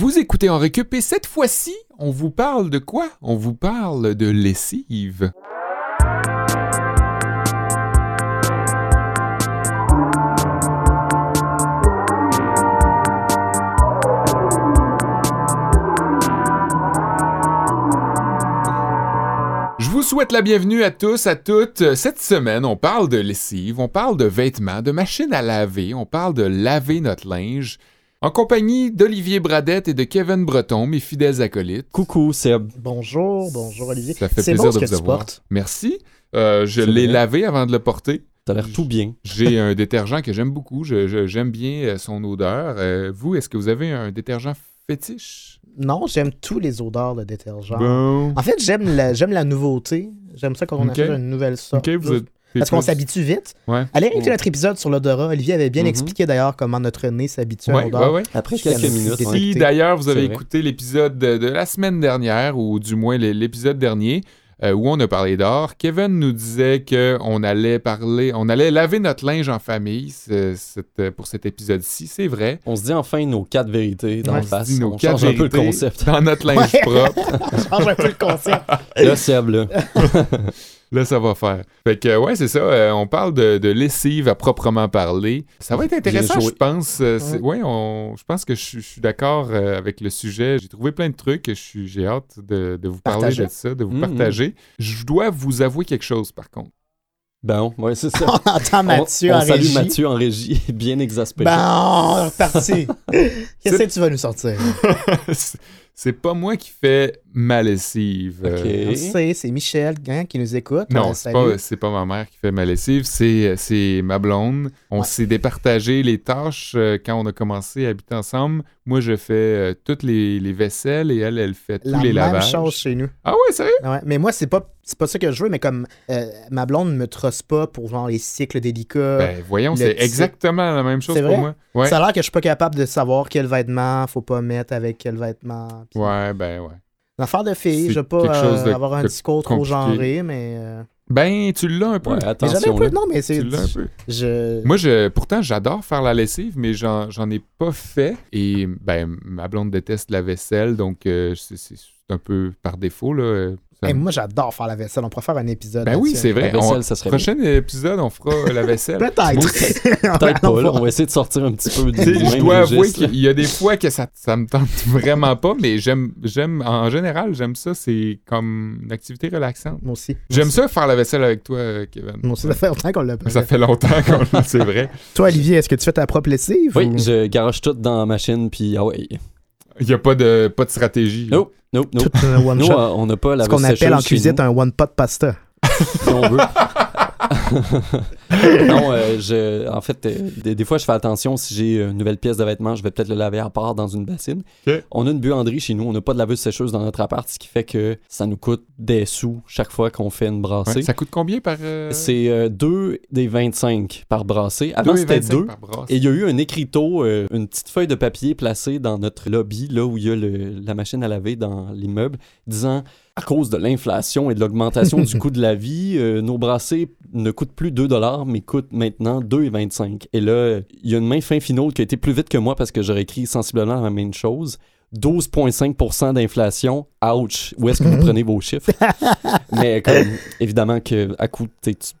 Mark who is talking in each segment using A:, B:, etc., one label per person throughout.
A: Vous écoutez en récup et cette fois-ci, on vous parle de quoi? On vous parle de lessive. Je vous souhaite la bienvenue à tous, à toutes. Cette semaine, on parle de lessive, on parle de vêtements, de machines à laver, on parle de laver notre linge. En compagnie d'Olivier Bradette et de Kevin Breton, mes fidèles acolytes.
B: Coucou, Seb.
C: Bonjour, bonjour Olivier.
A: Ça fait plaisir
C: bon ce
A: de
C: que
A: vous
C: tu
A: avoir.
C: portes.
A: Merci. Euh, je l'ai lavé avant de le porter.
B: T'as l'air tout bien.
A: J'ai un détergent que j'aime beaucoup. J'aime bien euh, son odeur. Euh, vous, est-ce que vous avez un détergent fétiche?
C: Non, j'aime tous les odeurs de détergent.
A: Bon.
C: En fait, j'aime la, j'aime la nouveauté. J'aime ça quand on
A: Ok.
C: achète une nouvelle sorte.
A: Ok, vous êtes.
C: Parce qu'on s'habitue vite.
A: Ouais.
C: Allez écouter notre épisode sur l'odorat. Olivier avait bien
B: Mhm.
C: expliqué d'ailleurs comment notre nez s'habitue à l'odeur.
A: ouais, ouais.
B: Après quelques minutes.
A: Si d'ailleurs vous avez écouté l'épisode de, de la semaine dernière, ou du moins l'é- l'épisode dernier, euh, où on a parlé d'or, Kevin nous disait qu'on allait parler, on allait laver notre linge en famille pour cet épisode-ci. C'est vrai.
B: On se dit enfin nos quatre vérités dans
A: On
B: le
A: se
B: face.
A: dit nos
B: on
A: quatre
B: change un peu le
A: vérités
B: concept.
A: Dans notre linge
C: Ouais.
A: propre.
C: Je change un peu le concept.
B: Là, Seb, là.
A: Là, ça va faire. Fait que, ouais, c'est ça. euh, on parle de, de lessive à proprement parler. Ça va être intéressant, je pense. euh, ouais, on, je pense que je, suis- je suis d'accord euh, avec le sujet. J'ai trouvé plein de trucs. Je suis- J'ai hâte de, de vous parler
C: Partager.
A: de ça, de vous
B: Mhm.
A: partager. Je dois vous avouer quelque chose, par contre.
B: Bon, ouais, c'est ça.
C: On entend Mathieu
B: on, on
C: en
B: salue
C: régie.
B: Mathieu en régie, bien exaspéré.
C: Ben, on est reparti. Qu'est-ce que tu vas nous sortir?
A: C'est- pas moi qui fais ma lessive. euh,
B: Ok.
C: On sait, c'est Michel hein, qui nous écoute.
A: Non,
C: Euh,
A: c'est pas, ma mère qui fait ma lessive, c'est, c'est ma blonde. On
C: Ouais.
A: s'est départagé les tâches euh, quand on a commencé à habiter ensemble. Moi, je fais euh, toutes les, les vaisselles et elle, elle fait tous
C: La
A: les
C: même
A: lavages.
C: chose chez nous.
A: Ah ouais, sérieux?
C: Ouais, mais moi, c'est pas, c'est pas ça que je veux, mais comme euh, ma blonde ne me trosse pas pour genre les cycles délicats.
A: Ben, voyons, c'est
C: petit-
A: exactement la même chose
C: C'est
A: pour
C: vrai?
A: moi. Ouais.
C: Ça a l'air que je suis pas capable de savoir quel vêtement faut pas mettre avec quel vêtement.
A: Ouais, ben ouais.
C: Une affaire de fille,
A: C'est
C: je veux pas euh,
A: de-
C: avoir un discours trop genré, mais. euh,
A: Ben, tu l'as un peu.
B: Ouais,
C: mais
B: attention,
C: un peu. Non, mais c'est.
A: Tu l'as un peu.
C: Je...
A: Moi, je, pourtant, j'adore faire la lessive, mais j'en, j'en ai pas fait. Et ben, ma blonde déteste la vaisselle, donc euh, c'est, c'est un peu par défaut. Là. Euh,
C: Hey, moi, j'adore faire la vaisselle. On pourrait faire un épisode.
A: ben oui, c'est vrai.
B: La vaisselle,
A: On-
B: ça serait bien.
A: prochain épisode, on fera la vaisselle.
C: Peut-être.
B: Peut-être pas, là.
C: On
B: va essayer de sortir un petit peu du
A: je dois avouer qu'il y a des fois que ça, ça me tente vraiment pas, mais j'aime, j'aime en général, j'aime ça. C'est comme une activité relaxante.
C: Moi aussi.
A: J'aime ça faire la vaisselle avec toi, euh, Kevin.
C: Moi aussi, ça fait longtemps qu'on l'a pas
A: Ça
C: fait.
A: longtemps qu'on c'est vrai.
C: Toi, Olivier, est-ce que tu fais ta propre lessive?
B: Oui,
C: ou-
B: je garoche tout dans la machine, puis ah ouais.
A: Il n'y a pas de, pas de stratégie.
B: Nope, nope, nope.
C: Tout un one
B: Nous,
C: shot.
B: euh, on n'a pas la
C: Ce qu'on appelle en cuisine
B: un...
C: un one pot pasta.
B: si on veut. non, euh, je, en fait, euh, des, des fois, je fais attention si j'ai une nouvelle pièce de vêtement, je vais peut-être le laver à part dans une bassine. On a une buanderie chez nous, on n'a pas de laveuse sécheuse dans notre appart, ce qui fait que ça nous coûte des sous chaque fois qu'on fait une brassée.
A: Ouais, ça coûte combien par. euh,
B: C'est euh, 2 des 25 par brassée. Avant, c'était
A: 25
B: 2.
A: par brasse.
B: Et il y a eu un écriteau, une petite feuille de papier placée dans notre lobby, là où il y a le- la machine à laver dans l'immeuble, disant à cause de l'inflation et de l'augmentation du coût de la vie, euh, nos brassées ne coûtent plus 2 mais coûtent maintenant 2,25. Et là, il y a une main fin finale qui a été plus vite que moi parce que j'aurais écrit sensiblement la même chose. 12,5% d'inflation. Ouch! Où est-ce que vous prenez vos chiffres? Mais comme, évidemment que à coup,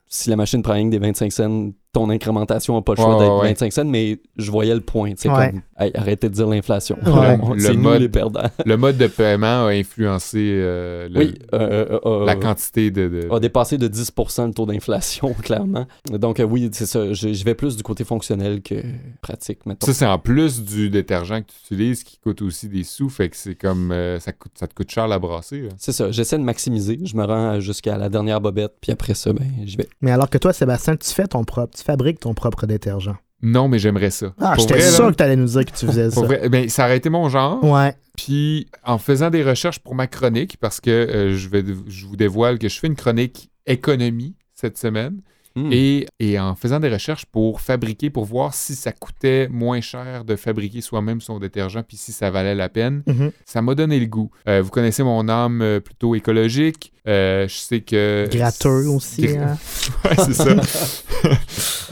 B: si la machine prend rien que des 25 cents, ton incrémentation n'a pas le choix
A: Ouais,
B: d'être
A: ouais.
B: 25 cents, mais je voyais le point. C'est
C: Ouais.
B: comme, hey, arrêtez de dire l'inflation.
A: Le
B: C'est nous
A: mode-
B: les perdants.
A: Le mode de paiement a influencé euh, le-
B: oui, euh, euh,
A: la quantité de. de-
B: a dépassé de 10% le taux d'inflation, clairement. Donc, euh, oui, c'est ça. Je, je vais plus du côté fonctionnel que pratique, mettons.
A: Ça, c'est en plus du détergent que tu utilises qui coûte aussi des sous. Fait que c'est comme. euh, ça, coûte, ça te coûte cher la brasser.
B: C'est ça. J'essaie de maximiser. Je me rends jusqu'à la dernière bobette, puis après ça, ben, j'y vais.
C: Mais alors que toi, Sébastien, tu fais ton propre, tu fabriques ton propre détergent.
A: Non, mais j'aimerais ça.
C: Ah, j'étais
A: là,
C: sûr que tu allais nous dire que tu faisais ça.
A: vrai, ben, ça aurait été mon genre.
C: Ouais.
A: Puis en faisant des recherches pour ma chronique, parce que euh, je, vais, je vous dévoile que je fais une chronique économie cette semaine.
B: Hmm.
A: Et, et en faisant des recherches pour fabriquer, pour voir si ça coûtait moins cher de fabriquer soi-même son détergent, puis si ça valait la peine,
C: Mhm.
A: ça m'a donné le goût. Euh, vous connaissez mon âme euh, plutôt écologique. Euh, je sais que.
C: Gratteux aussi. Hein.
A: ouais, c'est ça.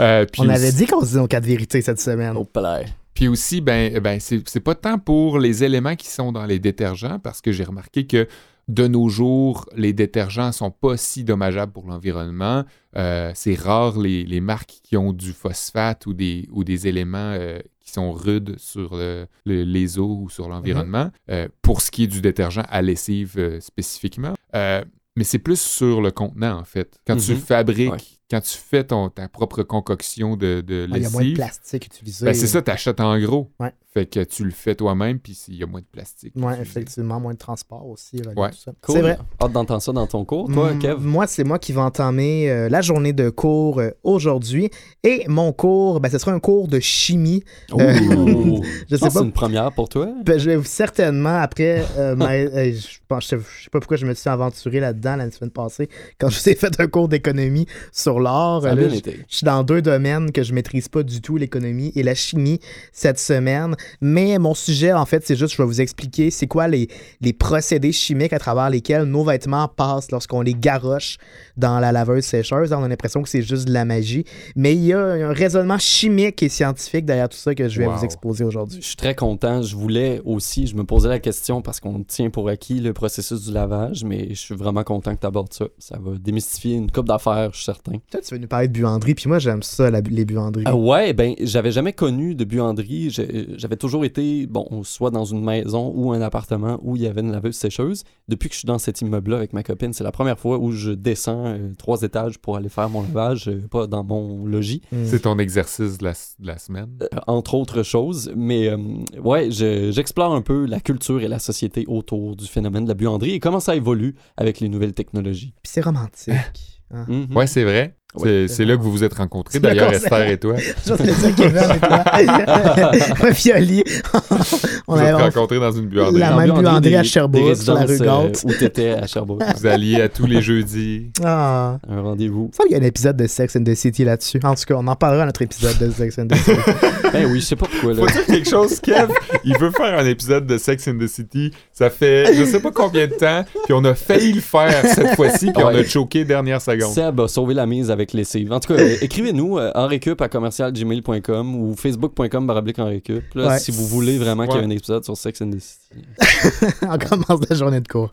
A: Euh, puis
C: On avait
A: aussi-
C: dit qu'on se disait nos quatre vérités cette semaine.
B: Au palais.
A: Puis aussi, ben, ben c'est c'est pas tant pour les éléments qui sont dans les détergents, parce que j'ai remarqué que de nos jours, les détergents sont pas si dommageables pour l'environnement. Euh, c'est rare les, les marques qui ont du phosphate ou des, ou des éléments euh, qui sont rudes sur le- le- les eaux ou sur l'environnement. Euh, pour ce qui est du détergent à lessive spécifiquement. Mais c'est plus sur le contenant, en fait. Quand tu
B: Mhm.
A: fabriques,
B: Ouais.
A: quand tu fais ton, ta propre concoction de, de
C: Ah, Il y a moins de
A: lessive,
C: plastique utilisé.
A: ben, c'est ça, tu achètes en gros.
C: Ouais.
A: Fait que tu le fais toi-même, puis il y a moins de plastique.
C: Oui, effectivement, moins de transport aussi.
A: Ouais.
C: ça.
B: Cool.
C: C'est vrai.
B: Hâte d'entendre ça dans ton cours. Toi,
C: Mm,
B: Kev?
C: Moi, c'est moi qui vais entamer euh, la journée de cours euh, aujourd'hui. Et mon cours, ben, ce sera un cours de chimie.
B: Ouh.
C: euh,
B: je
C: sais
B: pense que c'est
C: pas.
B: une première pour toi.
C: Ben, je vais certainement, après, euh, ma- euh, je, pense, je, sais- je sais pas pourquoi je me suis aventuré là-dedans la semaine passée, quand je vous ai fait un cours d'économie sur l'or.
B: Ça a
C: Là,
B: bien
C: je-
B: été.
C: je suis dans deux domaines que je maîtrise pas du tout, l'économie et la chimie cette semaine. Mais mon sujet, en fait, c'est juste, je vais vous expliquer c'est quoi les, les procédés chimiques à travers lesquels nos vêtements passent lorsqu'on les garoche dans la laveuse sécheuse. On a l'impression que c'est juste de la magie. Mais il y a un raisonnement chimique et scientifique derrière tout ça que je vais
A: Wow.
C: vous exposer aujourd'hui.
B: Je suis très content. Je voulais aussi, je me posais la question parce qu'on tient pour acquis le processus du lavage, mais je suis vraiment content que tu abordes ça. Ça va démystifier une coupe d'affaires, je suis certain.
C: Toi, tu veux nous parler de buanderie, puis moi, j'aime ça, la- les buanderies.
B: Ah ouais, ben j'avais jamais connu de buanderie. J'ai- J'avais toujours été, bon, soit dans une maison ou un appartement où il y avait une laveuse sécheuse. Depuis que je suis dans cet immeuble-là avec ma copine, c'est la première fois où je descends euh, trois étages pour aller faire mon lavage, euh, pas dans mon logis.
C: Mm.
A: C'est ton exercice de la, de la semaine?
B: euh, entre autres choses. Mais euh, ouais, je- j'explore un peu la culture et la société autour du phénomène de la buanderie et comment ça évolue avec les nouvelles technologies.
C: Puis c'est romantique.
B: Mhm.
A: Ouais, c'est vrai. C'est c'est là que vous vous êtes rencontrés, d'ailleurs, Esther et toi.
C: Je vais te le dire, Kevin et toi. Un fioli. on
A: Vous êtes rencontrés dans une buanderie.
C: La même buanderie à Sherbrooke, sur la rue
B: euh,
C: Galt.
B: où t'étais à Sherbrooke.
A: Vous alliez à tous les jeudis.
C: Ah.
B: un rendez-vous.
C: Il y a un épisode de Sex and the City là-dessus. En tout cas, on en parlera à notre épisode de Sex and the City.
B: Ben oui, je sais pas pourquoi. Là.
A: Faut dire quelque chose, Kev. Il veut faire un épisode de Sex in the City. Ça fait je sais pas combien de temps, puis on a failli le faire cette fois-ci, puis on a choqué dernière seconde.
B: Seb a sauvé la mise avec lessive. En tout cas, écrivez-nous euh, enrecup à commercialgmail.com ou facebook.com baroblique enrecup là,
C: Ouais.
B: si vous voulez vraiment qu'il y ait un épisode sur Sex and the City.
C: on commence la journée de cours.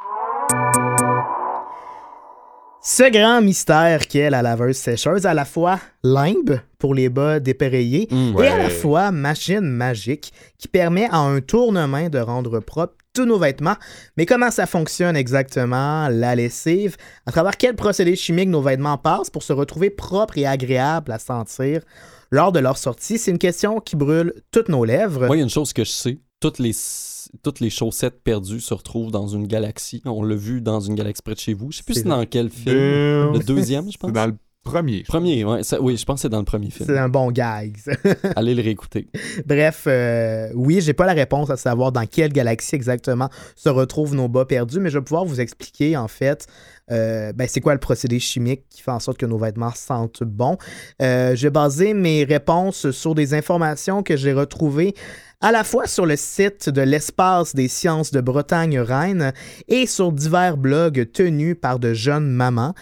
C: Ce grand mystère qu'est la laveuse sécheuse, à la fois limbe pour les bas dépareillés
B: Mm.
C: et à la fois machine magique qui permet à un tournement de rendre propre tous nos vêtements. Mais comment ça fonctionne exactement, la lessive? À travers quel procédé chimique nos vêtements passent pour se retrouver propres et agréables à sentir lors de leur sortie? C'est une question qui brûle toutes nos lèvres.
B: Moi, il y a une chose que je sais. Toutes les, toutes les chaussettes perdues se retrouvent dans une galaxie. On l'a vu dans une galaxie près de chez vous. Je sais plus
C: C'est
B: c'est dans quel film.
A: Boom.
B: Le deuxième, je pense.
A: C'est dans le premier.
B: Premier, ouais. ça- oui, je pense que c'est dans le premier
C: C'est
B: film.
C: un bon gag. ça.
B: Allez le réécouter.
C: Bref, euh, oui, j'ai pas la réponse à savoir dans quelle galaxie exactement se retrouvent nos bas perdus, mais je vais pouvoir vous expliquer en fait. euh, ben, c'est quoi le procédé chimique qui fait en sorte que nos vêtements sentent bon. Euh, je vais baser mes réponses sur des informations que j'ai retrouvées à la fois sur le site de l'Espace des sciences de Bretagne-Rennes et sur divers blogs tenus par de jeunes mamans.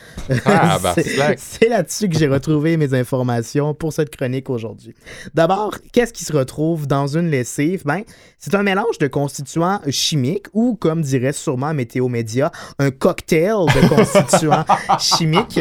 A: Ah, bah,
C: C'est- là-dessus que j'ai retrouvé mes informations pour cette chronique aujourd'hui. D'abord, qu'est-ce qui se retrouve dans une lessive? Ben, c'est un mélange de constituants chimiques ou, comme dirait sûrement Météo Média, un cocktail de constituants chimiques.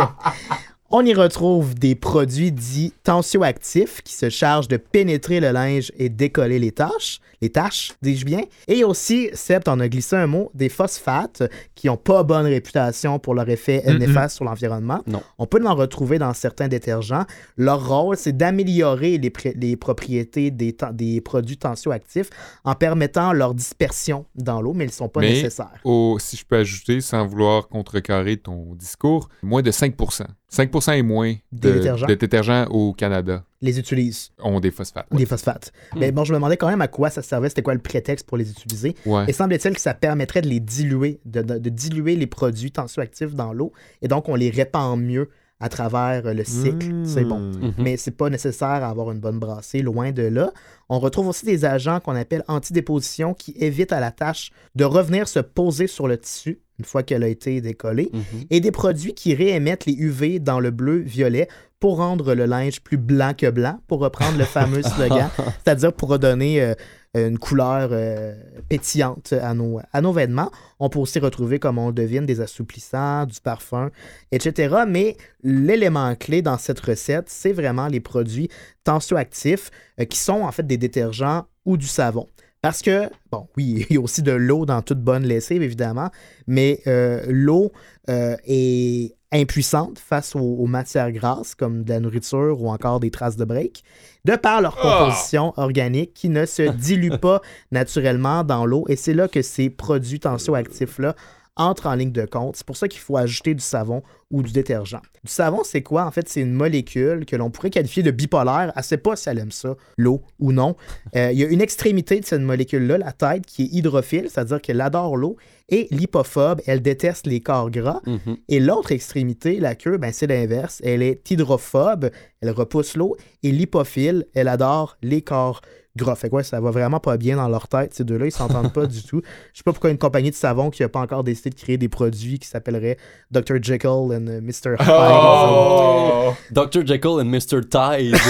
C: On y retrouve des produits dits tensioactifs qui se chargent de pénétrer le linge et décoller les taches, les taches, dis-je bien. Et aussi, Sept en a glissé un mot, des phosphates qui ont pas bonne réputation pour leur effet néfaste sur l'environnement.
B: Non.
C: On peut en retrouver dans certains détergents. Leur rôle, c'est d'améliorer les, propriétés des, produits tensioactifs en permettant leur dispersion dans l'eau, mais ils ne sont pas
A: Mais-
C: nécessaires.
A: Si je peux ajouter, sans vouloir contrecarrer ton discours, moins de 5%. 5% et moins
C: Des
A: de,
C: détergents?
A: de détergents au Canada
C: Les utilisent,
A: ont des phosphates.
C: des phosphates.
B: Hmm.
C: Mais bon, je me demandais quand même à quoi ça servait, c'était quoi le prétexte pour les utiliser.
A: Ouais.
C: Et semble-t-il que ça permettrait de les diluer, de, de- de diluer les produits tensioactifs dans l'eau, et donc on les répand mieux à travers euh, le cycle, c'est bon.
A: Mmh.
C: Mais c'est pas nécessaire à avoir une bonne brassée, loin de là. On retrouve aussi des agents qu'on appelle antidéposition qui évitent à la tâche de revenir se poser sur le tissu une fois qu'elle a été décollée,
B: Mhm.
C: et des produits qui réémettent les UV dans le bleu-violet pour rendre le linge plus blanc que blanc, pour reprendre le fameux slogan, c'est-à-dire pour redonner euh, une couleur euh, pétillante à nos, vêtements. On peut aussi retrouver, comme on le devine, des assouplissants, du parfum, etc. Mais l'élément clé dans cette recette, c'est vraiment les produits tensioactifs euh, qui sont en fait des détergents ou du savon. Parce que, bon, oui, il y a aussi de l'eau dans toute bonne lessive, évidemment, mais euh, l'eau euh, est impuissante face aux, aux matières grasses, comme de la nourriture ou encore des traces de break, de par leur
A: Ah!
C: composition organique qui ne se dilue pas naturellement dans l'eau. Et c'est là que ces produits tensioactifs-là entrent en ligne de compte. C'est pour ça qu'il faut ajouter du savon ou du détergent. Du savon, c'est quoi? En fait, c'est une molécule que l'on pourrait qualifier de bipolaire. Elle ne sait pas si elle aime ça, l'eau ou non. Euh, il y a une extrémité de cette molécule-là, la tête, qui est hydrophile, c'est-à-dire qu'elle adore l'eau, et l'hypophobe, elle déteste les corps gras.
B: Mhm.
C: Et l'autre extrémité, la queue, ben, c'est l'inverse. Elle est hydrophobe, elle repousse l'eau, et l'hypophile, elle adore les corps gras. Fait quoi, ça va vraiment pas bien dans leur tête, ces deux-là, ils s'entendent pas du tout. Je sais pas pourquoi une compagnie de savon qui a pas encore décidé de créer des produits qui s'appelleraient Dr. Jekyll and Mr. Hyde.
A: Oh!
B: Dr. Jekyll and Mr. Tide.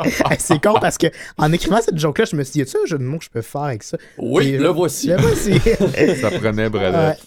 C: Hey, c'est con parce que en écrivant cette joke-là, je me suis dit, y a-tu un jeu de mots que je peux faire avec ça?
B: oui,
C: Et
B: le voici.
C: Le voici.
A: Ça prenait Bradette.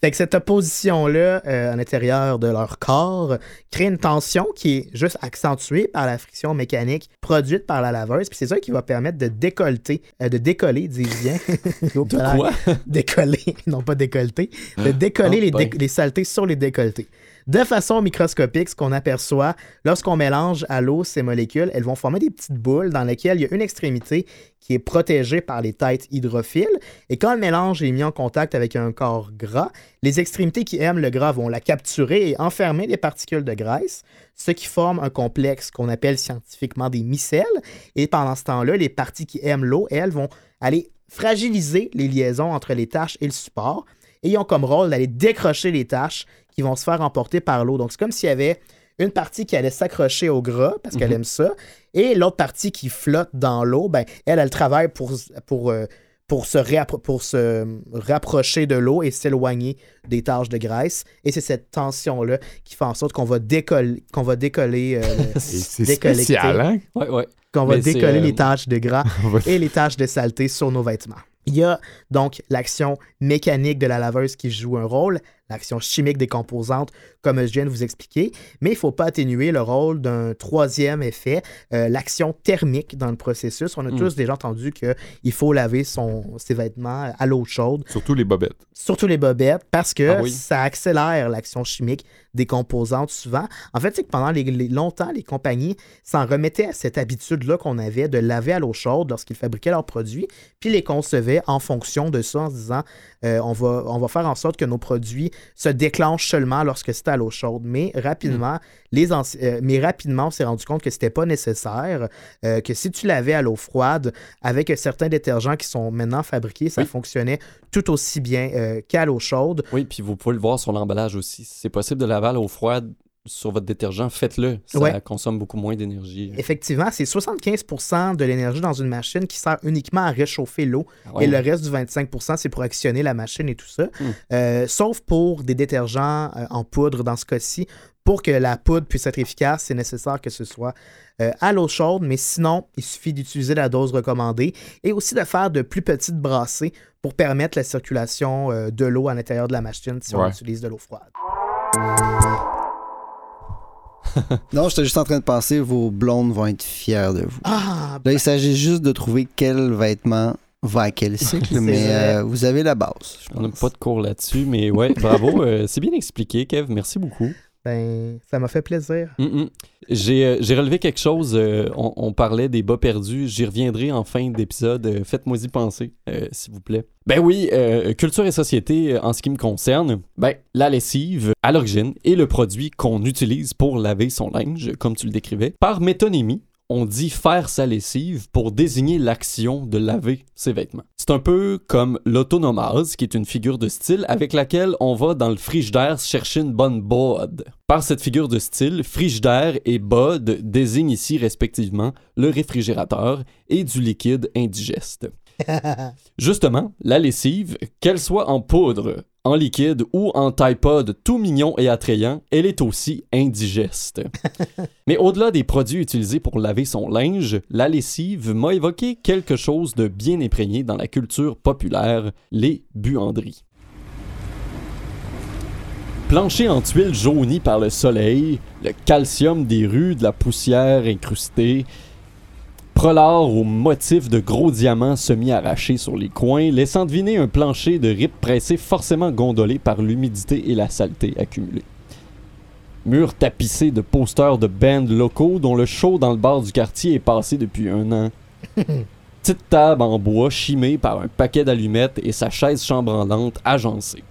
C: Fait que cette opposition-là euh, à l'intérieur de leur corps crée une tension qui est juste accentuée par la friction mécanique produite par la laveuse. Puis c'est ça qui va permettre de décolleter, euh, de décoller, dis-je bien.
B: De quoi?
C: Décoller, non pas décolleter. De décoller
B: Oh,
C: les, dé-
B: ben.
C: les saletés sur les décolletés. De façon microscopique, ce qu'on aperçoit, lorsqu'on mélange à l'eau ces molécules, elles vont former des petites boules dans lesquelles il y a une extrémité qui est protégée par les têtes hydrophiles. Et quand le mélange est mis en contact avec un corps gras, les extrémités qui aiment le gras vont la capturer et enfermer les particules de graisse, ce qui forme un complexe qu'on appelle scientifiquement des micelles. Et pendant ce temps-là, les parties qui aiment l'eau, elles, vont aller fragiliser les liaisons entre les taches et le support. Et ils ont comme rôle d'aller décrocher les taches qui vont se faire emporter par l'eau. Donc, c'est comme s'il y avait une partie qui allait s'accrocher au gras parce qu'elle
B: Mhm.
C: aime ça, et l'autre partie qui flotte dans l'eau, ben, elle, elle travaille pour, pour, euh, pour, se, réappro- pour se rapprocher de l'eau et s'éloigner des taches de graisse. Et c'est cette tension-là qui fait en sorte qu'on va décoller, qu'on va décoller, euh,
A: c'est spécial, hein?
B: Ouais, ouais.
C: qu'on va
B: Mais
C: décoller
B: euh,
C: les taches de gras et les taches de saleté sur nos vêtements. Il y a donc l'action mécanique de la laveuse qui joue un rôle, l'action chimique des composantes, comme je viens de vous expliquer, mais il ne faut pas atténuer le rôle d'un troisième effet, euh, l'action thermique dans le processus. On a
B: Mm.
C: tous déjà entendu qu'il faut laver son, ses vêtements à l'eau chaude,
A: Surtout les bobettes.
C: surtout les bobettes, parce que
B: Ah oui.
C: ça accélère l'action chimique des composantes souvent. En fait, c'est que pendant les, les- longtemps, les compagnies s'en remettaient à cette habitude-là qu'on avait de laver à l'eau chaude lorsqu'ils fabriquaient leurs produits, puis les concevaient en fonction de ça, en se disant euh, on, va, on va faire en sorte que nos produits se déclenchent seulement lorsque c'est à l'eau chaude. Mais rapidement, les anci- euh, mais rapidement, on s'est rendu compte que c'était pas nécessaire, euh, que si tu lavais à l'eau froide avec certains détergents qui sont maintenant fabriqués, ça
B: Oui.
C: fonctionnait tout aussi bien qu'à l'eau chaude.
B: Oui, puis vous pouvez le voir sur l'emballage aussi. Si c'est possible de laver à l'eau froide sur votre détergent, faites-le. Ça
C: Ouais.
B: consomme beaucoup moins d'énergie.
C: Effectivement, c'est 75% de l'énergie dans une machine qui sert uniquement à réchauffer l'eau
B: Ah ouais.
C: et le reste du 25% c'est pour actionner la machine et tout ça.
B: Hmm.
C: Euh, sauf pour des détergents euh, en poudre dans ce cas-ci. Pour que la poudre puisse être efficace, c'est nécessaire que ce soit euh, à l'eau chaude, mais sinon, il suffit d'utiliser la dose recommandée et aussi de faire de plus petites brassées pour permettre la circulation de l'eau à l'intérieur de la machine si on utilise de l'eau froide.
D: Non, j'étais juste en train de penser, vos blondes vont être fières de vous.
C: Ah,
D: Là, il s'agit juste de trouver quel vêtement va à quel cycle, mais euh, vous avez la base. je
B: On n'a pas de cours là-dessus, mais ouais, bravo. euh, c'est bien expliqué, Kev. Merci beaucoup.
C: Ben, ça m'a fait plaisir.
B: Mm, mm. J'ai euh, j'ai relevé quelque chose. euh, on, parlait des bas perdus. J'y reviendrai en fin d'épisode. Euh, Faites-moi y penser, s'il vous plaît. Ben oui, culture et société, en ce qui me concerne, ben la lessive, à l'origine, est le produit qu'on utilise pour laver son linge, comme tu le décrivais. Par métonymie, on dit faire sa lessive pour désigner l'action de laver ses vêtements. C'est un peu comme l'autonomase, qui est une figure de style avec laquelle on va dans le frigidaire chercher une bonne bod. Par cette figure de style, frigidaire et bod désignent ici respectivement le réfrigérateur et du liquide indigeste. Justement, la lessive, qu'elle soit en poudre, en liquide ou en Tide tout mignon et attrayant, elle est aussi indigeste. Mais au-delà des produits utilisés pour laver son linge, la lessive m'a évoqué quelque chose de bien imprégné dans la culture populaire, les buanderies. Plancher en tuiles jaunies par le soleil, le calcium des rues, de la poussière incrustée, Prolard au motif de gros diamants semi-arrachés sur les coins, laissant deviner un plancher de rip pressé forcément gondolé par l'humidité et la saleté accumulée. Mur tapissé de posters de bands locaux dont le show dans le bar du quartier est passé depuis un an. Petite table en bois chimée par un paquet d'allumettes et sa chaise chambranlante agencée.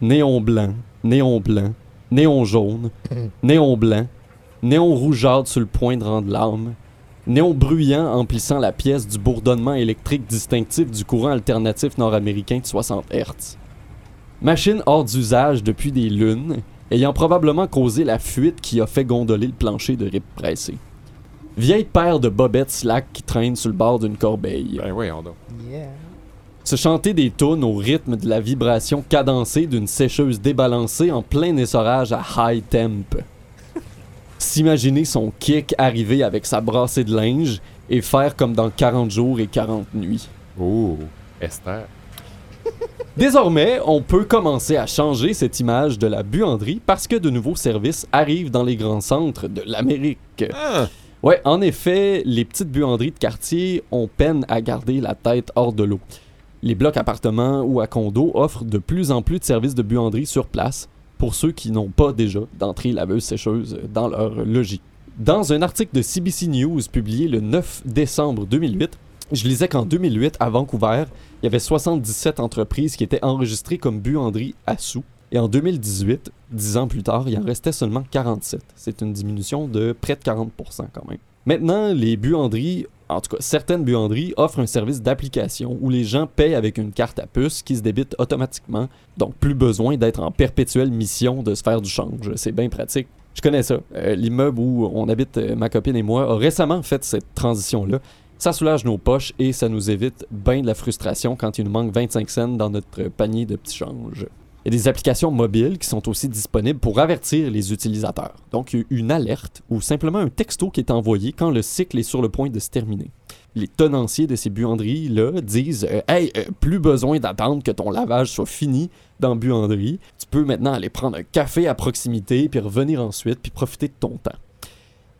B: Néon blanc, néon blanc, néon jaune, néon blanc, néon rougeâtre sur le point de rendre l'âme, néon bruyant emplissant la pièce du bourdonnement électrique distinctif du courant alternatif nord-américain de 60 Hz. Machine hors d'usage depuis des lunes, ayant probablement causé la fuite qui a fait gondoler le plancher de rip pressé. Vieille paire de bobettes slack qui traînent sur le bord d'une corbeille.
A: Ben.
C: Yeah.
B: Se chanter des tunes au rythme de la vibration cadencée d'une sécheuse débalancée en plein essorage à high temp s'imaginer son kick arriver avec sa brassée de linge et faire comme dans 40 jours et 40 nuits.
A: Oh, Esther.
B: Désormais, on peut commencer à changer cette image de la buanderie parce que de nouveaux services arrivent dans les grands centres de l'Amérique.
A: Ah,
B: Ouais, en effet, les petites buanderies de quartier ont peine à garder la tête hors de l'eau. Les blocs appartements ou à condos offrent de plus en plus de services de buanderie sur place pour ceux qui n'ont pas déjà d'entrée laveuse-sécheuse dans leur logis. Dans un article de CBC News publié le 9 décembre 2008, je lisais qu'en 2008, à Vancouver, il y avait 77 entreprises qui étaient enregistrées comme buanderie à sous. Et en 2018, dix ans plus tard, il en restait seulement 47. C'est une diminution de près de 40% quand même. Maintenant, les buanderies, en tout cas certaines buanderies, offrent un service d'application où les gens payent avec une carte à puce qui se débite automatiquement. Donc plus besoin d'être en perpétuelle mission de se faire du change. C'est bien pratique. Je connais ça. Euh, L'immeuble où on habite, euh, ma copine et moi, a récemment fait cette transition-là. Ça soulage nos poches et ça nous évite bien de la frustration quand il nous manque 25 cents dans notre panier de petits changes. Il y a des applications mobiles qui sont aussi disponibles pour avertir les utilisateurs. Donc, une alerte ou simplement un texto qui est envoyé quand le cycle est sur le point de se terminer. Les tenanciers de ces buanderies-là disent euh, Hey, euh, plus besoin d'attendre que ton lavage soit fini dans buanderie. Tu peux maintenant aller prendre un café à proximité, puis revenir ensuite, puis profiter de ton temps.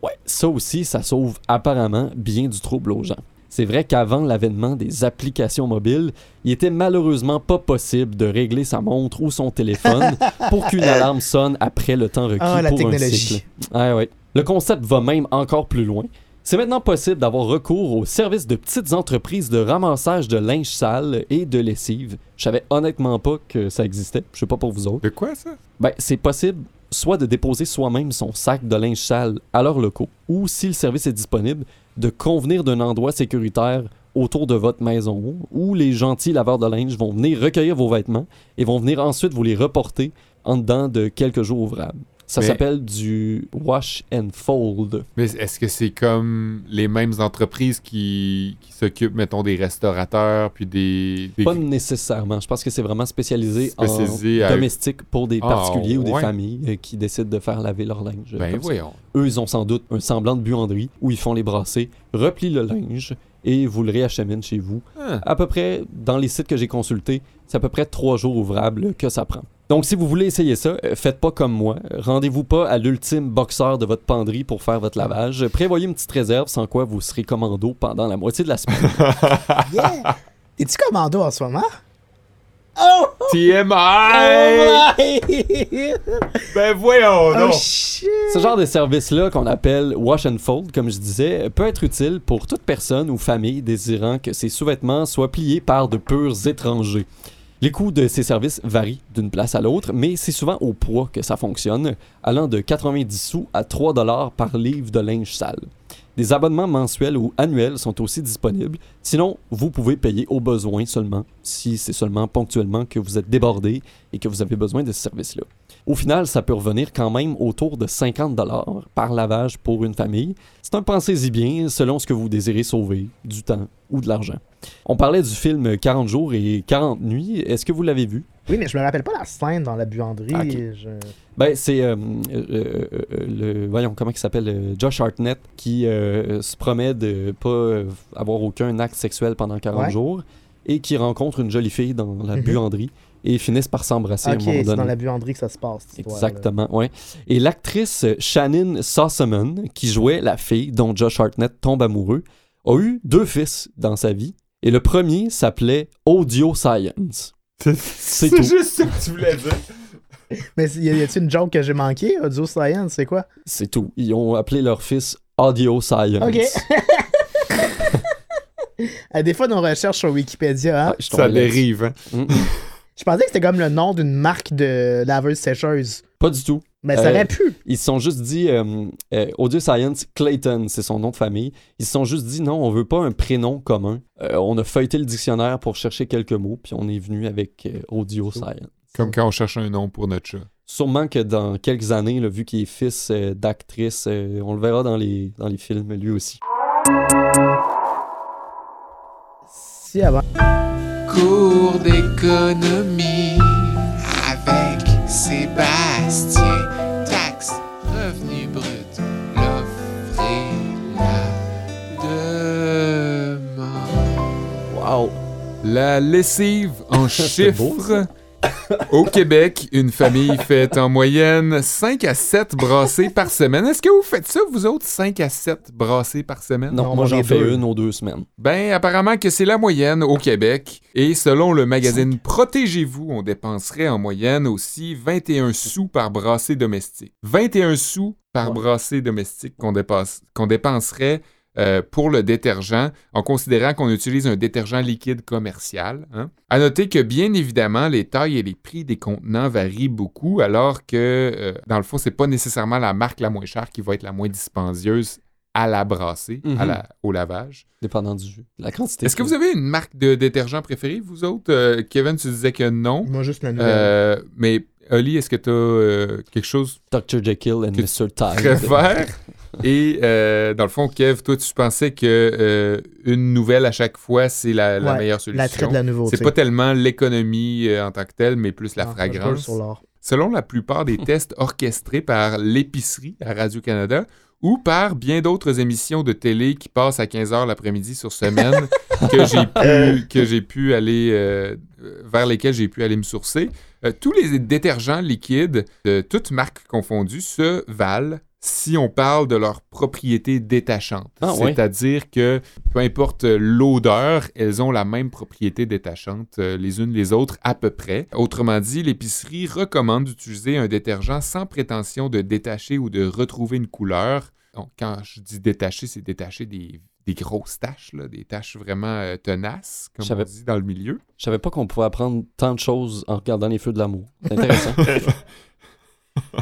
B: Ouais, ça aussi, ça sauve apparemment bien du trouble aux gens. C'est vrai qu'avant l'avènement des applications mobiles, il était malheureusement pas possible de régler sa montre ou son téléphone pour qu'une alarme sonne après le temps requis
C: Ah, la
B: pour un
C: technologie.
B: cycle. Ouais, ouais. Le concept va même encore plus loin. C'est maintenant possible d'avoir recours au service de petites entreprises de ramassage de linge sale et de lessive. Je savais honnêtement pas que ça existait. Je sais pas pour vous autres.
A: de quoi ça?
B: Ben, c'est possible soit de déposer soi-même son sac de linge sale à leurs locaux, ou si le service est disponible, de convenir d'un endroit sécuritaire autour de votre maison, où les gentils laveurs de linge vont venir recueillir vos vêtements et vont venir ensuite vous les reporter en dedans de quelques jours ouvrables. Ça s'appelle du wash and fold.
A: Mais est-ce que c'est comme les mêmes entreprises qui, qui s'occupent, mettons, des restaurateurs, puis des... des-
B: Pas nécessairement. Je pense que c'est vraiment spécialisé,
A: Spécialisé
B: en
A: à-
B: domestique pour des
A: Ah,
B: particuliers ou des familles euh, qui décident de faire laver leur linge.
A: Ben
B: ça.
A: voyons.
B: Eux, ils ont sans doute un semblant de buanderie où ils font les brassées, replient le linge et vous le réacheminent chez vous.
A: Ah.
B: À peu près, dans les sites que j'ai consultés, c'est à peu près trois jours ouvrables que ça prend. Donc, si vous voulez essayer ça, euh, faites pas comme moi. Rendez-vous pas à l'ultime boxeur de votre penderie pour faire votre lavage. Prévoyez une petite réserve, sans quoi vous serez commando pendant la moitié de la semaine.
C: Yeah! T'es-tu commando en ce moment? Oh!
A: TMI! Ben voyons
C: Oh
A: donc!
C: shit!
B: Ce genre de service-là, qu'on appelle wash and fold, comme je disais, peut être utile pour toute personne ou famille désirant que ses sous-vêtements soient pliés par de purs étrangers. Les coûts de ces services varient d'une place à l'autre, mais c'est souvent au poids que ça fonctionne, allant de 90 sous à 3 dollars par livre de linge sale. Des abonnements mensuels ou annuels sont aussi disponibles. Sinon, vous pouvez payer au besoin seulement, si c'est seulement ponctuellement que vous êtes débordé et que vous avez besoin de ce service-là. Au final, ça peut revenir quand même autour de 50 dollars par lavage pour une famille. C'est un pensez-y bien selon ce que vous désirez sauver, du temps ou de l'argent. On parlait du film 40 jours et 40 nuits. Est-ce que vous l'avez vu?
C: Oui, mais je me rappelle pas la scène dans la buanderie. Je-
B: Ben, c'est euh, euh, euh, le voyons comment il s'appelle Josh Hartnett qui se promet de pas avoir aucun acte sexuel pendant 40
C: Ouais.
B: jours et qui rencontre une jolie fille dans la
C: Mhm.
B: buanderie et finissent par s'embrasser
C: Ok,
B: à un moment
C: c'est
B: donné.
C: dans la buanderie que ça se passe.
B: Exactement, ouais. Et l'actrice Shannon Sossamon, qui jouait la fille dont Josh Hartnett tombe amoureux, a eu deux fils dans sa vie. Et le premier s'appelait Audio Science.
A: C'est
B: tout.
A: juste ça que tu voulais dire.
C: Mais y a-t-il une joke que j'ai manqué? Audio Science, c'est quoi?
B: C'est tout. Ils ont appelé leur fils Audio Science.
C: Ok. À des fois, nos recherches sur Wikipédia, hein,
B: je
A: Ça dérive, hein?
B: Mm.
C: Je pensais que c'était comme le nom d'une marque de laveuse sécheuse.
B: Pas du tout.
C: Mais ça
B: Euh,
C: aurait pu.
B: Ils se sont juste dit, euh, euh, Audio Science Clayton, c'est son nom de famille. Ils se sont juste dit, non, on veut pas un prénom commun. Euh, on a feuilleté le dictionnaire pour chercher quelques mots, puis on est venu avec euh, Audio Science.
A: Comme quand on cherche un nom pour notre chat.
B: Sûrement que dans quelques années, là, vu qu'il est fils euh, d'actrice, euh, on le verra dans les, dans les films lui aussi.
C: Si avant.
E: Cours d'économie avec Sébastien. Taxe, revenu brut, l'offre et la demande.
B: Wow!
A: La lessive en chiffres. Au Québec, une famille fait en moyenne 5 à 7 brassées par semaine. Est-ce que vous faites ça, vous autres, 5 à 7 brassées par semaine?
B: Non,
C: Non,
B: moi j'en fais
C: deux.
B: une ou deux semaines.
A: Ben, apparemment que c'est la moyenne au Québec. Et selon le magazine Protégez-vous, on dépenserait en moyenne aussi 21 sous par brassée domestique. 21 sous par
B: Ouais.
A: brassée domestique qu'on dépenserait euh, pour le détergent, en considérant qu'on utilise un détergent liquide commercial. Hein. À noter que, bien évidemment, les tailles et les prix des contenants varient beaucoup, alors que, euh, dans le fond, c'est pas nécessairement la marque la moins chère qui va être la moins dispendieuse à la brassée, à
B: Mhm.
A: la- au lavage.
B: Dépendant du jus. La quantité.
A: Est-ce que vous avez une marque de détergent préférée, vous autres? Euh, Kevin, tu disais que non.
C: Moi, juste la nouvelle.
A: Euh, mais Oli, est-ce que tu as quelque chose
B: Dr. Jekyll and Mr. Hyde.
A: très vert? Et euh, dans le fond, Kev, toi, tu pensais que euh, une nouvelle à chaque fois, c'est la, la
C: Ouais,
A: meilleure solution.
C: De la nouveauté.
A: C'est pas tellement l'économie euh, en tant que telle, mais plus la
C: Non,
A: fragrance.
C: sur l'or.
A: Selon la plupart des tests orchestrés par l'épicerie à Radio-Canada ou par bien d'autres émissions de télé qui passent à 15h l'après-midi sur semaine que j'ai pu, que j'ai pu aller euh, vers lesquels j'ai pu aller me sourcer, euh, tous les détergents liquides de toutes marques confondues se valent si on parle de leurs propriétés détachantes.
B: Ah, ouais.
A: C'est-à-dire que peu importe l'odeur, elles ont la même propriété détachante euh, les unes les autres à peu près. Autrement dit, l'épicerie recommande d'utiliser un détergent sans prétention de détacher ou de retrouver une couleur. Donc, quand je dis détacher, c'est détacher des, des grosses taches, là, des taches vraiment euh, tenaces, comme on dit dans le milieu.
B: Je savais pas qu'on pouvait apprendre tant de choses en regardant les feux de l'amour. C'est intéressant.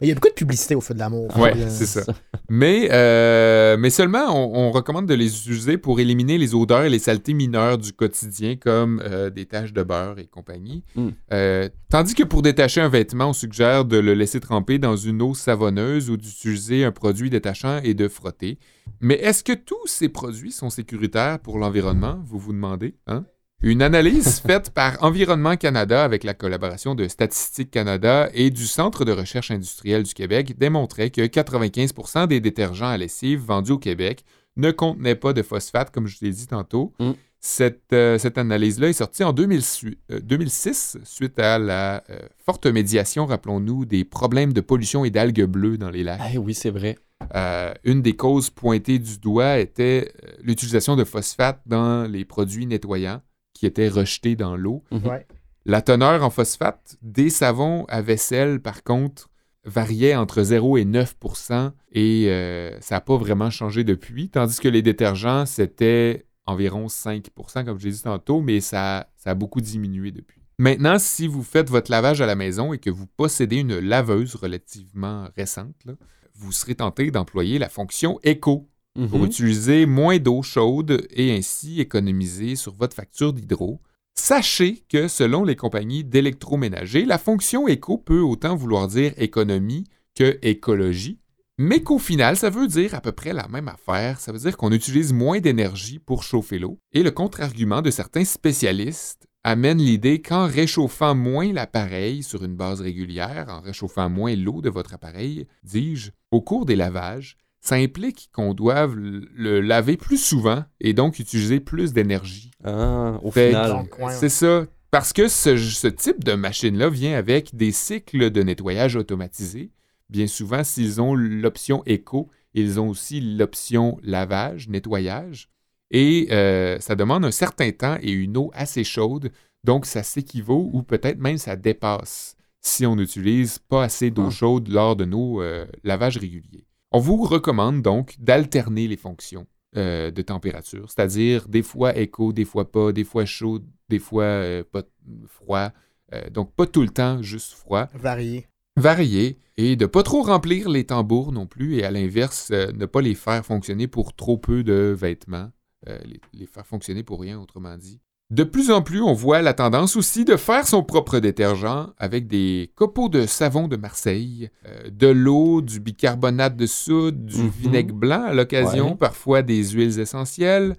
C: Mais il y a beaucoup de publicité au feu de l'amour. Euh,
A: c'est ça. Mais, euh, mais seulement, on, on recommande de les utiliser pour éliminer les odeurs et les saletés mineures du quotidien, comme euh, des taches de beurre et compagnie.
B: Mm.
A: Euh, tandis que pour détacher un vêtement, on suggère de le laisser tremper dans une eau savonneuse ou d'utiliser un produit détachant et de frotter. Mais est-ce que tous ces produits sont sécuritaires pour l'environnement, vous vous demandez? Hein? Une analyse faite par Environnement Canada avec la collaboration de Statistique Canada et du Centre de recherche industrielle du Québec démontrait que 95% des détergents à lessive vendus au Québec ne contenaient pas de phosphate, comme je l'ai dit tantôt.
B: Mm.
A: Cette, euh, cette analyse-là est sortie en 2006, euh, 2006 suite à la euh, forte médiation, rappelons-nous, des problèmes de pollution et d'algues bleues dans les lacs.
B: Eh oui, c'est vrai.
A: Euh, une des causes pointées du doigt était l'utilisation de phosphate dans les produits nettoyants qui étaient rejetés dans l'eau.
B: Mhm.
C: Ouais.
A: La teneur en phosphate des savons à vaisselle, par contre, variait entre 0 et 9% et euh, ça n'a pas vraiment changé depuis, tandis que les détergents, c'était environ 5% comme je l'ai dit tantôt, mais ça, ça a beaucoup diminué depuis. Maintenant, si vous faites votre lavage à la maison et que vous possédez une laveuse relativement récente, là, vous serez tenté d'employer la fonction éco pour
B: Mhm.
A: utiliser moins d'eau chaude et ainsi économiser sur votre facture d'hydro. Sachez que selon les compagnies d'électroménager, la fonction éco peut autant vouloir dire économie que écologie, mais qu'au final, ça veut dire à peu près la même affaire. Ça veut dire qu'on utilise moins d'énergie pour chauffer l'eau. Et le contre-argument de certains spécialistes amène l'idée qu'en réchauffant moins l'appareil sur une base régulière, en réchauffant moins l'eau de votre appareil, dis-je, au cours des lavages, ça implique qu'on doive le laver plus souvent et donc utiliser plus d'énergie.
B: Ah, au
A: Fait
B: final.
A: C'est ça. Parce que ce, ce type de machine-là vient avec des cycles de nettoyage automatisés. Bien souvent, s'ils ont l'option éco, ils ont aussi l'option lavage, nettoyage. Et euh, ça demande un certain temps et une eau assez chaude. Donc, ça s'équivaut ou peut-être même ça dépasse si on n'utilise pas assez d'eau
B: Ah.
A: chaude lors de nos euh, lavages réguliers. On vous recommande donc d'alterner les fonctions euh, de température, c'est-à-dire des fois éco, des fois pas, des fois chaud, des fois euh, pas froid. Euh, donc pas tout le temps juste froid.
C: Varié.
A: Varier et de pas trop remplir les tambours non plus et à l'inverse, ne pas les faire fonctionner pour trop peu de vêtements, les, les faire fonctionner pour rien autrement dit. De plus en plus, on voit la tendance aussi de faire son propre détergent avec des copeaux de savon de Marseille, euh, de l'eau, du bicarbonate de soude, du
B: Mhm.
A: vinaigre blanc à l'occasion,
B: Ouais.
A: parfois des huiles essentielles.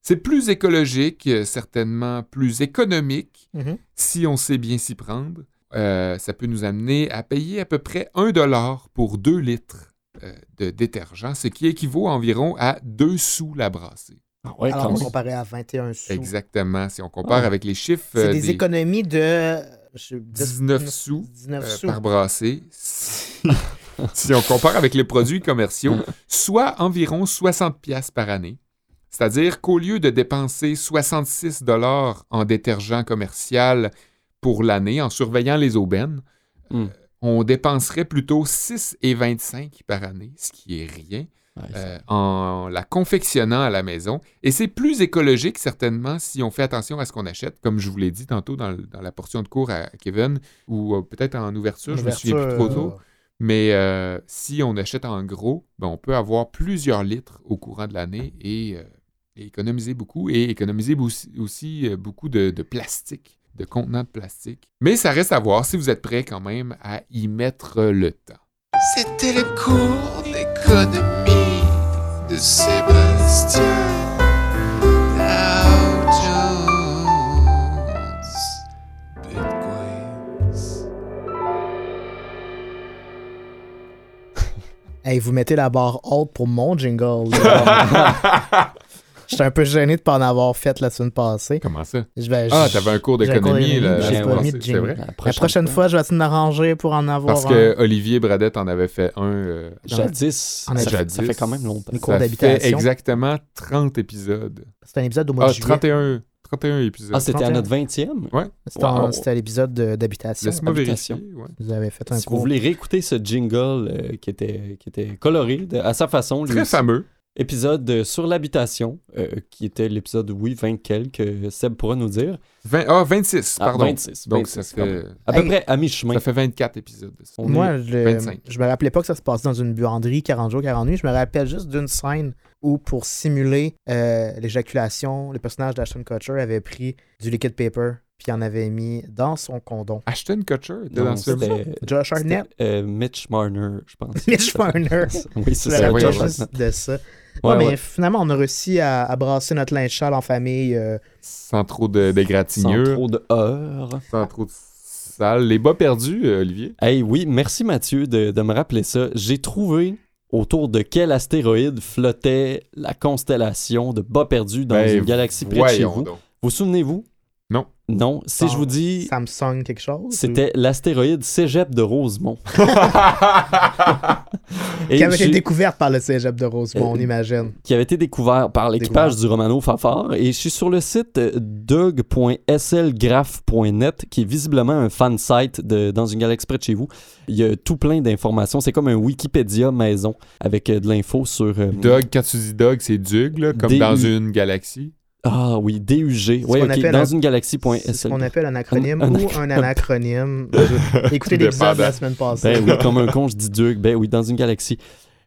A: C'est plus écologique, euh, certainement plus économique,
C: Mhm.
A: si on sait bien s'y prendre. Euh, ça peut nous amener à payer à peu près 1 dollar pour 2 litres euh, de détergent, ce qui équivaut environ à 2 sous la brassée.
B: Ah ouais,
C: Alors,
B: quand même.
C: comparé à 21 sous.
A: Exactement. Si on compare
B: Ah.
A: avec les chiffres
C: C'est
A: euh,
C: des,
A: des
C: économies de... je-
A: 19 sous
C: 19
A: euh,
C: sous.
A: par brassée, si, on compare avec les produits commerciaux, soit environ 60 pièces par année. C'est-à-dire qu'au lieu de dépenser 66 dollars en détergent commercial pour l'année en surveillant les aubaines,
B: Hmm.
A: euh, on dépenserait plutôt 6,25 par année, ce qui est rien. Euh, en la confectionnant à la maison. Et c'est plus écologique, certainement, si on fait attention à ce qu'on achète, comme je vous l'ai dit tantôt dans, le- dans la portion de cours à Kevin, ou euh, peut-être en ouverture, je me souviens plus trop tôt. Mais euh, si on achète en gros, ben, on peut avoir plusieurs litres au courant de l'année et, euh, et économiser beaucoup, et économiser aussi, aussi, euh, beaucoup de, de plastique, de contenants de plastique. Mais ça reste à voir si vous êtes prêt quand même à y mettre le temps.
E: C'était le cours d'économie de Sébastien Dow Jones. Bitcoins.
C: Hey, vous mettez la barre haute pour mon jingle. J'étais un peu gêné de pas en avoir fait la semaine passée.
A: Comment ça?
C: Je vais,
A: Ah, t'avais un cours d'économie, la
C: j'ai
A: semaine c'est vrai?
C: La prochaine fois, je vais essayer de m'arranger pour en avoir
A: Parce
C: un.
A: que Olivier Bradette en avait fait un. euh,
B: Jadis,
C: a
B: ça, fait-
A: jadis.
B: ça fait quand même longtemps.
C: Une cours
A: ça fait
C: d'habitation.
A: exactement 30 épisodes.
C: C'est un épisode au mois
A: Ah,
C: de juillet.
A: 31, 31 épisodes.
B: Ah, c'était à
C: 31.
B: notre 20e?
C: C'était en-
B: Wow.
C: c'était l'épisode de- d'habitation.
A: Laisse-moi vérifier. ouais.
C: Vous avez fait un
B: Si vous
C: cours.
B: voulez réécouter ce jingle euh, qui, était, qui était coloré de- à sa façon,
A: Très fameux.
B: Épisode sur l'habitation, euh, qui était l'épisode, oui, 20 quelques, euh, Seb pourra nous dire.
A: 20 ah, 26,
B: Ah,
A: pardon.
B: 26,
A: Donc,
B: 26,
A: ça fait.
B: À peu
C: Hey.
B: près à mi-chemin.
A: ça fait 24 épisodes.
B: On
C: Moi,
B: est-
C: je,
A: 25.
C: je me rappelais pas que ça se passait dans une buanderie 40 jours, 40 nuits. Je me rappelle juste d'une scène où, pour simuler euh, l'éjaculation, le personnage d'Ashton Kutcher avait pris du liquid paper puis en avait mis dans son condom.
A: Ashton Kutcher était
B: Non,
A: dans ce film.
B: c'était
C: Josh Hartnett,
B: c'était, euh, Mitch Marner, je pense.
C: Mitch Marner.
B: oui, c'est ça.
A: oui,
C: de ça.
B: Ouais,
C: Ouais, mais
B: ouais.
C: finalement, on a réussi à, à brasser notre linge sale en famille. euh,
A: Sans trop de-
B: Sans
A: d'égratignures,
B: trop de heures.
A: sans trop de sale. Les bas perdus, euh, Olivier.
B: Hey, oui, merci Mathieu de, de me rappeler ça. J'ai trouvé autour de quel astéroïde flottait la constellation de bas perdus dans
A: Ben,
B: une galaxie près de chez vous.
A: donc.
B: Vous souvenez-vous?
A: Non.
B: Non. Si je vous dis,
C: Samsung quelque chose.
B: c'était l'astéroïde Cégep de Rosemont. Et
C: Qui avait été découverte par le cégep de Rosemont,
B: Euh,
C: on imagine.
B: qui avait été découvert par l'équipage du Romano Fafard. Et je suis sur le site euh, doug.slgraph.net, qui est visiblement un fan site de, dans une galaxie près de chez vous. Il y a tout plein d'informations. C'est comme un Wikipédia maison avec euh, de l'info sur. euh,
A: Doug, quand tu dis Doug, c'est Dug, là, comme dans une galaxie.
B: Ah oui, DUG. Oui,
C: qu'on
B: ok.
C: appelle
B: Dans
C: un-
B: une galaxie.sl.
C: C'est ce qu'on appelle un acronyme
B: Un- un
C: ou un anacronyme. Écoutez l'épisode de la
A: Dépendant.
C: semaine passée.
B: Ben oui, comme un con, je dis Dug. Ben oui, dans une galaxie.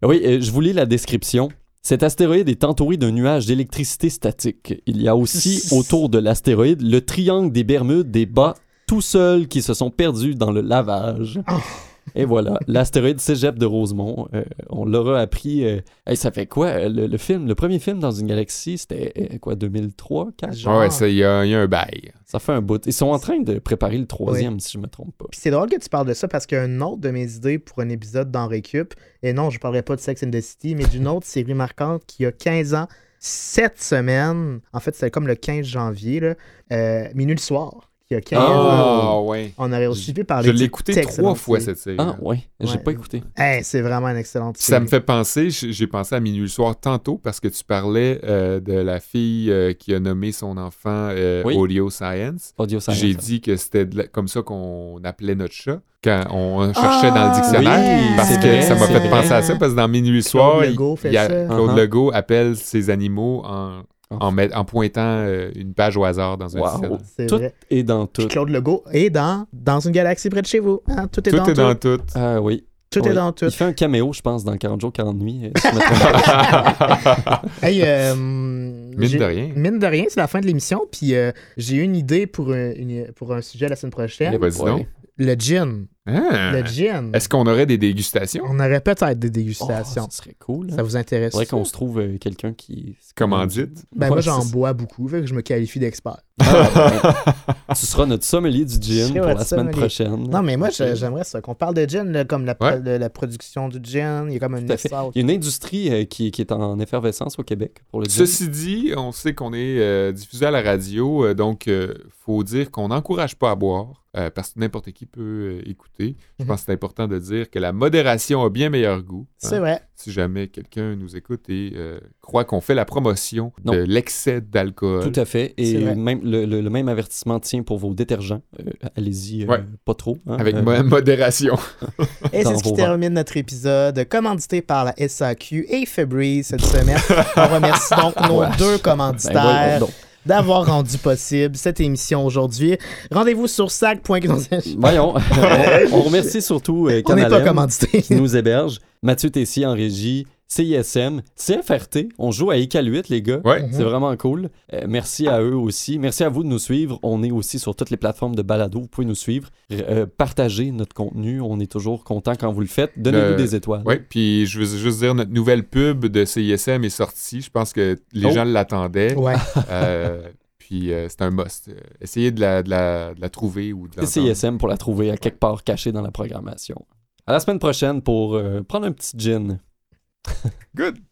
B: Oui, euh, je vous lis la description. Cet astéroïde est entouré d'un nuage d'électricité statique. Il y a aussi autour de l'astéroïde le triangle des Bermudes des bas tout seuls qui se sont perdus dans le lavage. Et voilà, l'astéroïde cégep de Rosemont. euh, on l'aura appris. euh, hey, ça fait quoi euh, le, le film, le premier film dans une galaxie, c'était euh, quoi 2003, 4
C: Genre.
A: Ouais, ça, il y, a il y a un bail.
B: Ça fait un bout. Ils sont en train de préparer le troisième, si je me trompe pas.
C: Puis c'est drôle que tu parles de ça parce qu'une autre de mes idées pour un épisode dans Récup, et non, je parlerai pas de Sex and the City, mais d'une autre série marquante qui a 15 ans, cette semaine, en fait, c'était comme le 15 janvier, là, euh, Minuit le soir, qui a 15 ans.
A: Ah, ouais.
C: On aurait suivi par
A: Je
C: les
A: l'ai écouté trois fois cette série.
B: Ah, ouais, j'ai
C: Ouais.
B: pas écouté.
C: Hey, c'est vraiment une excellente série.
A: Ça me fait penser, j'ai pensé à Minuit le soir tantôt parce que tu parlais euh, de la fille euh, qui a nommé son enfant euh,
B: Oui.
A: Audio Science.
B: Audio Science.
A: J'ai dit que c'était comme ça qu'on appelait notre chat quand on cherchait dans le
C: Ah,
A: dictionnaire.
B: oui,
A: parce que
B: vrai,
A: ça m'a fait
B: vrai.
A: penser à ça parce que dans Minuit le
C: Claude
A: soir, il-
C: Legault fait
A: il y a-
C: ça.
A: Claude
B: Uh-huh.
A: Legault appelle ses animaux en, en, met- en pointant euh, une page au hasard dans un
B: Wow.
C: C'est
B: Tout
C: vrai.
B: est dans
C: Puis
B: tout.
C: Claude Legault est dans, dans une galaxie près de chez vous. Hein, Tout est
A: Tout
C: dans
A: est
C: tout.
A: dans tout.
B: Ah oui.
C: Tout
B: Oui.
C: est dans tout.
B: Il fait un caméo, je pense, dans 40 jours, 40 nuits. euh.
C: Hey, euh,
A: Mine de rien.
C: Mine de rien, c'est la fin de l'émission. Puis euh, j'ai une idée pour un, une- pour un sujet la semaine prochaine.
A: Vas-y
B: Ouais.
C: Le gin.
A: Ah.
C: Le gin.
A: Est-ce qu'on aurait des dégustations?
C: On aurait peut-être des
B: Oh,
C: dégustations.
B: ça serait cool.
C: ça vous intéresse?
B: faudrait qu'on se trouve euh, quelqu'un qui.
A: Commandite?
C: Ben,
B: Ouais,
C: moi, j'en bois beaucoup, fait que je me qualifie d'expert.
B: Ah, ben, tu seras notre sommelier du gin pour la semaine
C: sommelier.
B: prochaine.
C: Non, mais moi, j'aimerais ça. Qu'on parle de gin, là, comme la,
A: Ouais.
C: de la production du gin. Il y a comme un
B: Tout à fait.
C: essor.
B: Il y a une industrie euh, qui, qui est en effervescence au Québec pour le gin.
A: Ceci dit, on sait qu'on est euh, diffusé à la radio, euh, donc euh, faut dire qu'on n'encourage pas à boire, euh, parce que n'importe qui peut euh, écouter. Je
C: Mhm.
A: pense que c'est important de dire que la modération a bien meilleur goût. hein.
C: C'est vrai.
A: Si jamais quelqu'un nous écoute et euh, croit qu'on fait la promotion
B: Non.
A: de l'excès d'alcool.
B: Tout à fait. Et même le, le- le même avertissement tient pour vos détergents. Euh, Allez-y, euh,
A: Ouais.
B: pas trop. hein.
A: Avec
B: Euh,
A: mo- modération.
C: Et c'est ce qui termine notre épisode, commandité par la SAQ et Febreze cette semaine. On remercie donc nos deux
B: ben,
C: commanditaires
B: donc.
C: D'avoir rendu possible cette émission aujourd'hui. Rendez-vous sur sac.com.
B: Voyons. on, remercie surtout euh, qui nous héberge, Mathieu Tessier en régie, CISM, CFRT. On joue à Ical 8, les gars.
A: Ouais.
C: Mhm.
B: C'est vraiment cool. Euh, merci à eux aussi. Merci à vous de nous suivre. On est aussi sur toutes les plateformes de balado. Vous pouvez nous suivre. Euh, partagez notre contenu. On est toujours content quand vous le faites. Donnez-nous
A: Le-
B: des étoiles.
A: Oui, puis je veux juste dire, notre nouvelle pub de CISM est sortie. Je pense que les
B: Oh.
A: gens l'attendaient.
C: Ouais.
A: Euh, puis euh, c'est un must. Essayez de la, de la- de la trouver ou de
B: C'est. CISM pour la trouver à quelque part cachée dans la programmation. À la semaine prochaine pour euh, prendre un petit gin.
A: Good.